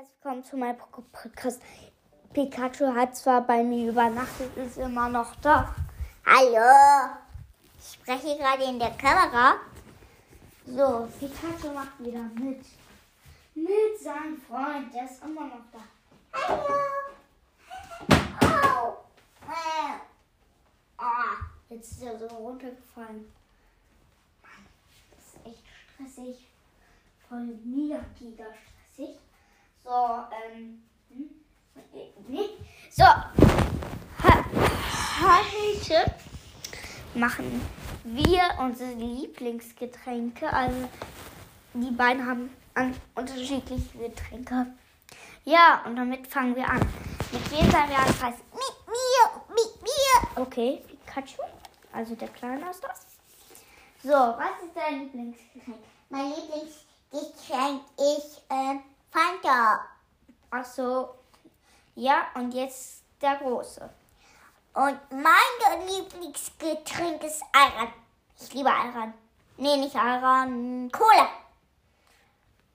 willkommen zu meinem Podcast. Pikachu hat zwar bei mir übernachtet, ist immer noch da. Hallo. Ich spreche gerade in der Kamera. So, Pikachu macht wieder mit. Mit seinem Freund, der ist immer noch da. Hallo. Äh. Ah, jetzt ist er so runtergefallen. Mann, das ist echt stressig. Voll mega giga stressig. So, ähm. hm, nee. So. Heute machen wir unsere Lieblingsgetränke. Also, die beiden haben an unterschiedliche Getränke. Ja, und damit fangen wir an. Mit wem sein wir an? Das heißt, Mit mir. Mit mir. Okay, Pikachu. Also der Kleine ist das. So, was ist dein Lieblingsgetränk? Mein Lieblingsgetränk ist äh, Fanta. Ach so. Ja, und jetzt der Große. Und mein Lieblingsgetränk ist Ayran. Ich liebe Ayran. Nee, nicht Ayran. Cola.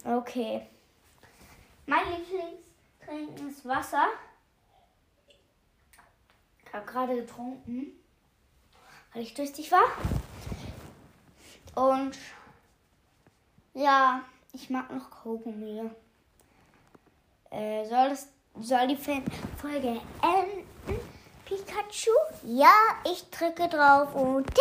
Okay. Mein Lieblingsgetränk ist Wasser. Ich habe gerade getrunken, weil ich durstig war. Und ja, ich mag noch Kaugummi. Äh, soll, das, soll die Folge enden, Pikachu? Ja, ich drücke drauf und